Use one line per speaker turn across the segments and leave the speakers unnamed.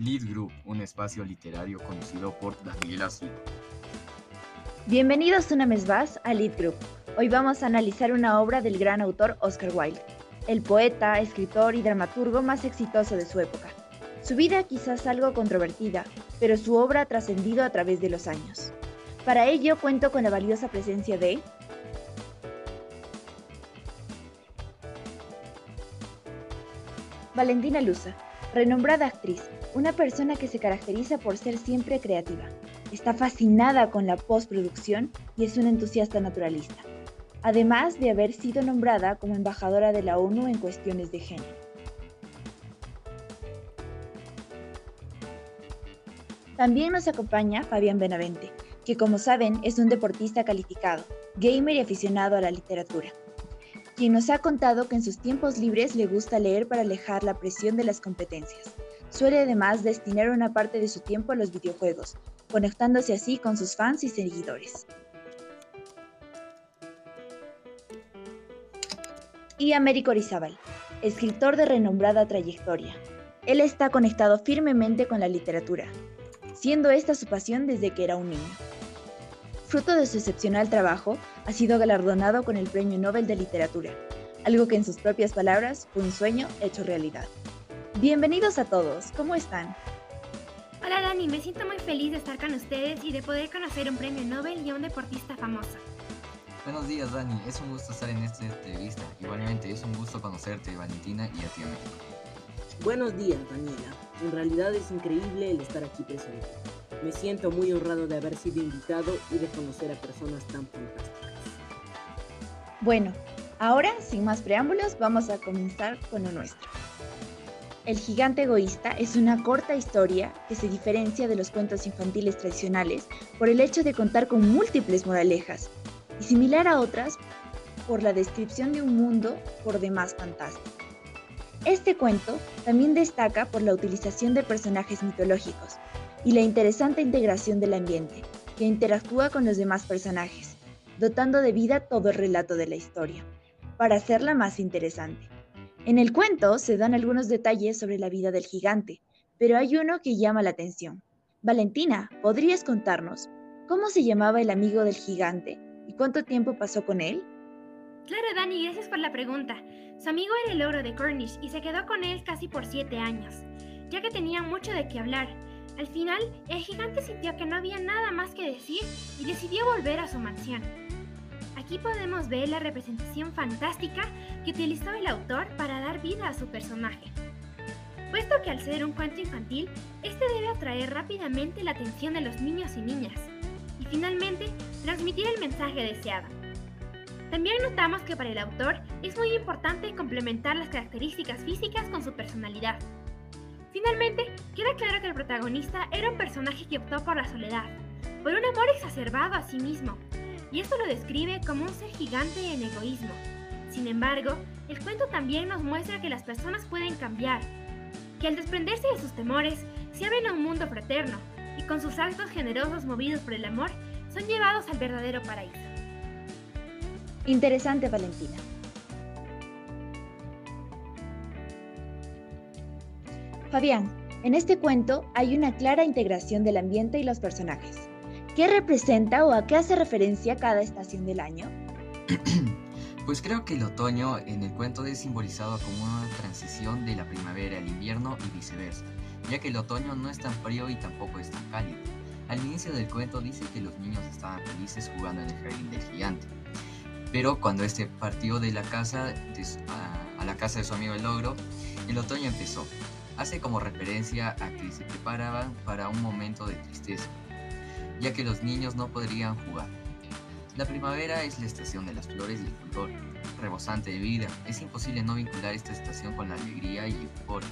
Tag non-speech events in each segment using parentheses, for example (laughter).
Lead Group, un espacio literario conocido por Daniela Silva.
Bienvenidos una vez más a Lead Group. Hoy vamos a analizar una obra del gran autor Oscar Wilde, el poeta, escritor y dramaturgo más exitoso de su época. Su vida quizás algo controvertida, pero su obra ha trascendido a través de los años. Para ello cuento con la valiosa presencia de Valentina Luza, renombrada actriz, una persona que se caracteriza por ser siempre creativa. Está fascinada con la postproducción y es una entusiasta naturalista, además de haber sido nombrada como embajadora de la ONU en cuestiones de género. También nos acompaña Fabián Benavente, que como saben es un deportista calificado, gamer y aficionado a la literatura quien nos ha contado que en sus tiempos libres le gusta leer para alejar la presión de las competencias. Suele además destinar una parte de su tiempo a los videojuegos, conectándose así con sus fans y seguidores. Y Américo Orizábal, escritor de renombrada trayectoria. Él está conectado firmemente con la literatura, siendo esta su pasión desde que era un niño. Fruto de su excepcional trabajo, ha sido galardonado con el Premio Nobel de Literatura, algo que en sus propias palabras fue un sueño hecho realidad. Bienvenidos a todos, ¿cómo están?
Hola Dani, me siento muy feliz de estar con ustedes y de poder conocer un premio Nobel y a un deportista famoso.
Buenos días Dani, es un gusto estar en esta entrevista. Igualmente es un gusto conocerte Valentina y a ti Américo.
Buenos días Daniela, en realidad es increíble el estar aquí presente. Me siento muy honrado de haber sido invitado y de conocer a personas tan fantásticas.
Bueno, ahora, sin más preámbulos, vamos a comenzar con lo nuestro. El gigante egoísta es una corta historia que se diferencia de los cuentos infantiles tradicionales por el hecho de contar con múltiples moralejas y similar a otras por la descripción de un mundo por demás fantástico. Este cuento también destaca por la utilización de personajes mitológicos, y la interesante integración del ambiente, que interactúa con los demás personajes, dotando de vida todo el relato de la historia, para hacerla más interesante. En el cuento se dan algunos detalles sobre la vida del gigante, pero hay uno que llama la atención. Valentina, ¿podrías contarnos cómo se llamaba el amigo del gigante y cuánto tiempo pasó con él?
Claro, Dani, gracias por la pregunta. Su amigo era el ogro de Cornish y se quedó con él casi por siete años, ya que tenía mucho de qué hablar al final, el gigante sintió que no había nada más que decir y decidió volver a su mansión. Aquí podemos ver la representación fantástica que utilizó el autor para dar vida a su personaje. Puesto que al ser un cuento infantil, este debe atraer rápidamente la atención de los niños y niñas, y finalmente transmitir el mensaje deseado. También notamos que para el autor es muy importante complementar las características físicas con su personalidad. Finalmente, queda claro que el protagonista era un personaje que optó por la soledad, por un amor exacerbado a sí mismo, y esto lo describe como un ser gigante en egoísmo. Sin embargo, el cuento también nos muestra que las personas pueden cambiar, que al desprenderse de sus temores, se abren a un mundo fraterno, y con sus actos generosos movidos por el amor, son llevados al verdadero paraíso.
Interesante, Valentina. Fabián, en este cuento hay una clara integración del ambiente y los personajes. ¿Qué representa o a qué hace referencia cada estación del año? (clears throat)
Pues creo que el otoño en el cuento es simbolizado como una transición de la primavera al invierno y viceversa, ya que el otoño no es tan frío y tampoco es tan cálido. Al inicio del cuento dice que los niños estaban felices jugando en el jardín del gigante, pero cuando este partió de la casa a, a la casa de su amigo el ogro, el otoño empezó hace como referencia a que se preparaban para un momento de tristeza, ya que los niños no podrían jugar. La primavera es la estación de las flores y el fulgor, rebosante de vida. Es imposible no vincular esta estación con la alegría y el fulgor,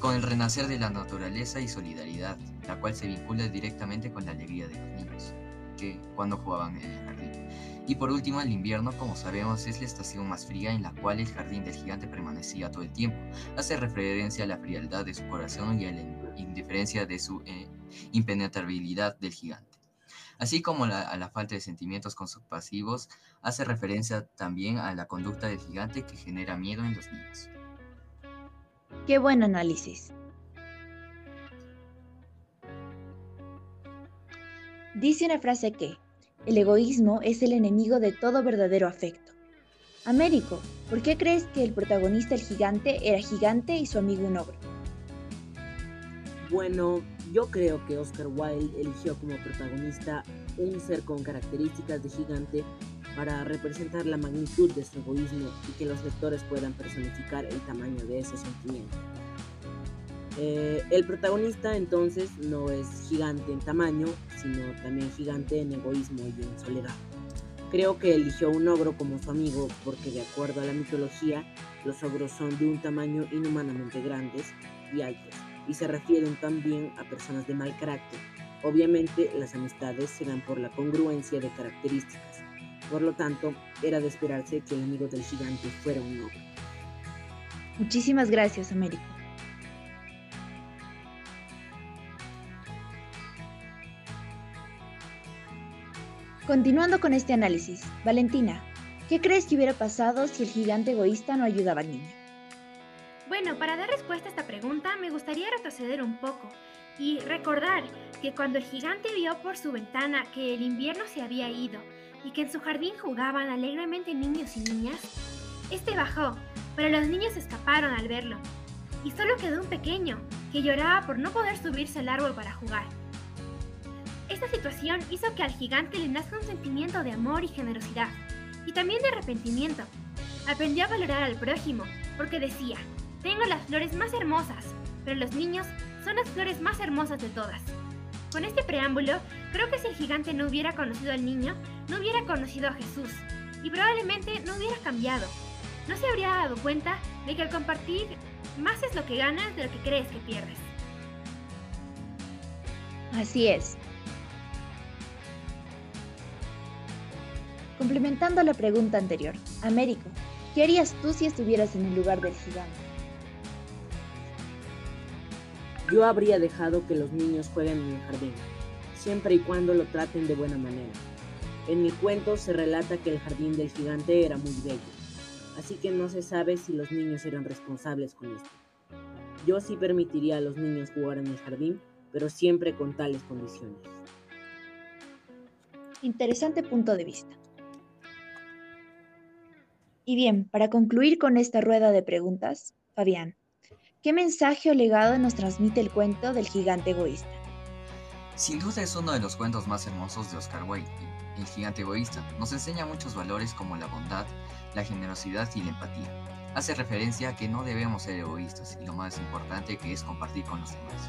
con el renacer de la naturaleza y solidaridad, la cual se vincula directamente con la alegría de los niños, que cuando jugaban en el jardín. Y por último, el invierno, como sabemos, es la estación más fría en la cual el jardín del gigante permanecía todo el tiempo. Hace referencia a la frialdad de su corazón y a la indiferencia de su eh, impenetrabilidad del gigante. Así como a la falta de sentimientos compasivos, hace referencia también a la conducta del gigante que genera miedo en los niños.
Qué buen análisis. Dice una frase que, el egoísmo es el enemigo de todo verdadero afecto. Américo, ¿por qué crees que el protagonista, el gigante, era gigante y su amigo un ogro?
Bueno, yo creo que Oscar Wilde eligió como protagonista un ser con características de gigante para representar la magnitud de su egoísmo y que los lectores puedan personificar el tamaño de ese sentimiento. Eh, el protagonista entonces no es gigante en tamaño, sino también gigante en egoísmo y en soledad. Creo que eligió un ogro como su amigo porque de acuerdo a la mitología, los ogros son de un tamaño inhumanamente grandes y altos, y se refieren también a personas de mal carácter. Obviamente las amistades se dan por la congruencia de características, por lo tanto era de esperarse que el amigo del gigante fuera un ogro.
Muchísimas gracias, Américo. Continuando con este análisis, Valentina, ¿qué crees que hubiera pasado si el gigante egoísta no ayudaba al niño?
Bueno, para dar respuesta a esta pregunta me gustaría retroceder un poco y recordar que cuando el gigante vio por su ventana que el invierno se había ido y que en su jardín jugaban alegremente niños y niñas, este bajó, pero los niños escaparon al verlo, y solo quedó un pequeño que lloraba por no poder subirse al árbol para jugar. Esta situación hizo que al gigante le nazca un sentimiento de amor y generosidad, y también de arrepentimiento. Aprendió a valorar al prójimo, porque decía, tengo las flores más hermosas, pero los niños son las flores más hermosas de todas. Con este preámbulo, creo que si el gigante no hubiera conocido al niño, no hubiera conocido a Jesús, y probablemente no hubiera cambiado. No se habría dado cuenta de que al compartir, más es lo que ganas de lo que crees que pierdes.
Así es, Complementando la pregunta anterior, Américo, ¿qué harías tú si estuvieras en el lugar del gigante?
Yo habría dejado que los niños jueguen en el jardín, siempre y cuando lo traten de buena manera. En mi cuento se relata que el jardín del gigante era muy bello, así que no se sabe si los niños eran responsables con esto. Yo sí permitiría a los niños jugar en el jardín, pero siempre con tales condiciones.
Interesante punto de vista. Y bien, para concluir con esta rueda de preguntas, Fabián, ¿qué mensaje o legado nos transmite el cuento del gigante egoísta?
Sin duda es uno de los cuentos más hermosos de Oscar Wilde. El gigante egoísta nos enseña muchos valores como la bondad, la generosidad y la empatía. Hace referencia a que no debemos ser egoístas y lo más importante que es compartir con los demás.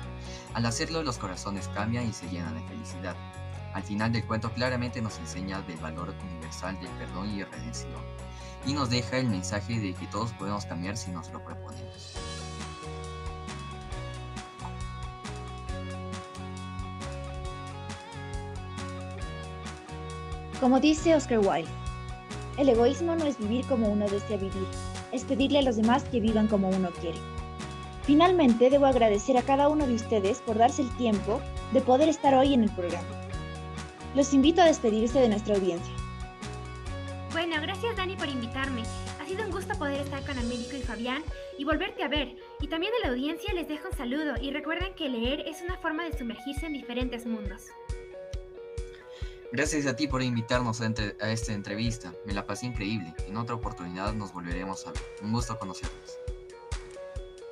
Al hacerlo los corazones cambian y se llenan de felicidad. Al final del cuento claramente nos enseña del valor universal del perdón y redención y nos deja el mensaje de que todos podemos cambiar si nos lo proponemos.
Como dice Oscar Wilde, el egoísmo no es vivir como uno desea vivir, es pedirle a los demás que vivan como uno quiere. Finalmente, debo agradecer a cada uno de ustedes por darse el tiempo de poder estar hoy en el programa. Los invito a despedirse de nuestra audiencia.
Bueno, gracias Dani por invitarme. Ha sido un gusto poder estar con Américo y Fabián y volverte a ver. Y también a la audiencia les dejo un saludo y recuerden que leer es una forma de sumergirse en diferentes mundos.
Gracias a ti por invitarnos a, a, esta entrevista. Me la pasé increíble. En otra oportunidad nos volveremos a ver. Un gusto conocernos.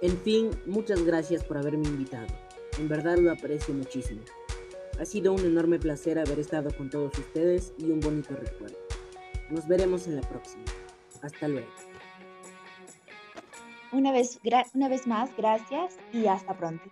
En fin, muchas gracias por haberme invitado. En verdad lo aprecio muchísimo. Ha sido un enorme placer haber estado con todos ustedes y un bonito recuerdo. Nos veremos en la próxima. Hasta luego.
Una vez, una vez más, gracias y hasta pronto.